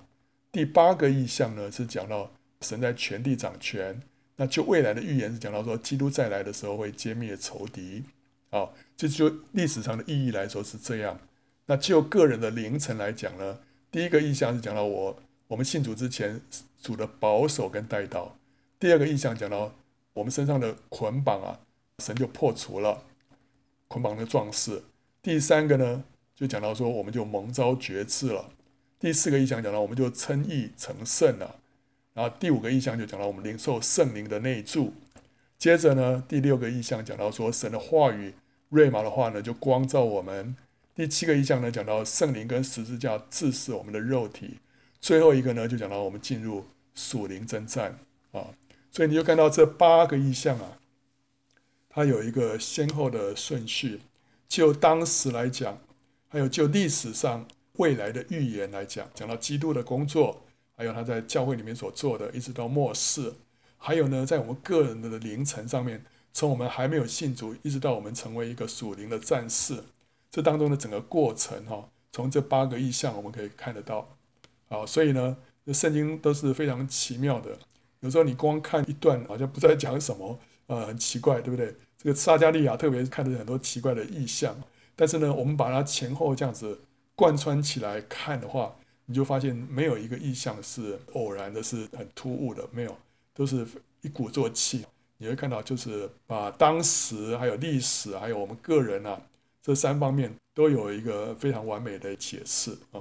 第八个意象呢，是讲到神在全地掌权。那就未来的预言是讲到说，基督再来的时候会歼灭仇敌。啊，这就历史上的意义来说是这样。那就个人的灵程来讲呢，第一个意象是讲到我。我们信主之前，主的保守跟带到。第二个意象讲到我们身上的捆绑啊，神就破除了捆绑的壮士。第三个呢，就讲到说我们就蒙召绝志了。第四个意象讲到我们就称义成圣了。然后第五个意象就讲到我们领受圣灵的内住。接着呢，第六个意象讲到说神的话语，瑞玛的话呢就光照我们。第七个意象呢讲到圣灵跟十字架治死我们的肉体。最后一个呢，就讲到我们进入属灵征战啊，所以你就看到这八个意象啊，它有一个先后的顺序。就当时来讲，还有就历史上未来的预言来讲，讲到基督的工作，还有他在教会里面所做的，一直到末世，还有呢，在我们个人的灵程上面，从我们还没有信主，一直到我们成为一个属灵的战士，这当中的整个过程哈，从这八个意象我们可以看得到。啊，所以呢，这圣经都是非常奇妙的。有时候你光看一段，好像不知道讲什么，呃，很奇怪，对不对？这个撒迦利亚特别是看着很多奇怪的意象，但是呢，我们把它前后这样子贯穿起来看的话，你就发现没有一个意象是偶然的，是很突兀的，没有，都是一鼓作气。你会看到，就是把当时还有历史还有我们个人啊这三方面都有一个非常完美的解释啊。